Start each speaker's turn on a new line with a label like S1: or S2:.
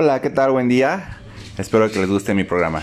S1: Hola, ¿qué tal? Buen día. Espero que les guste mi programa.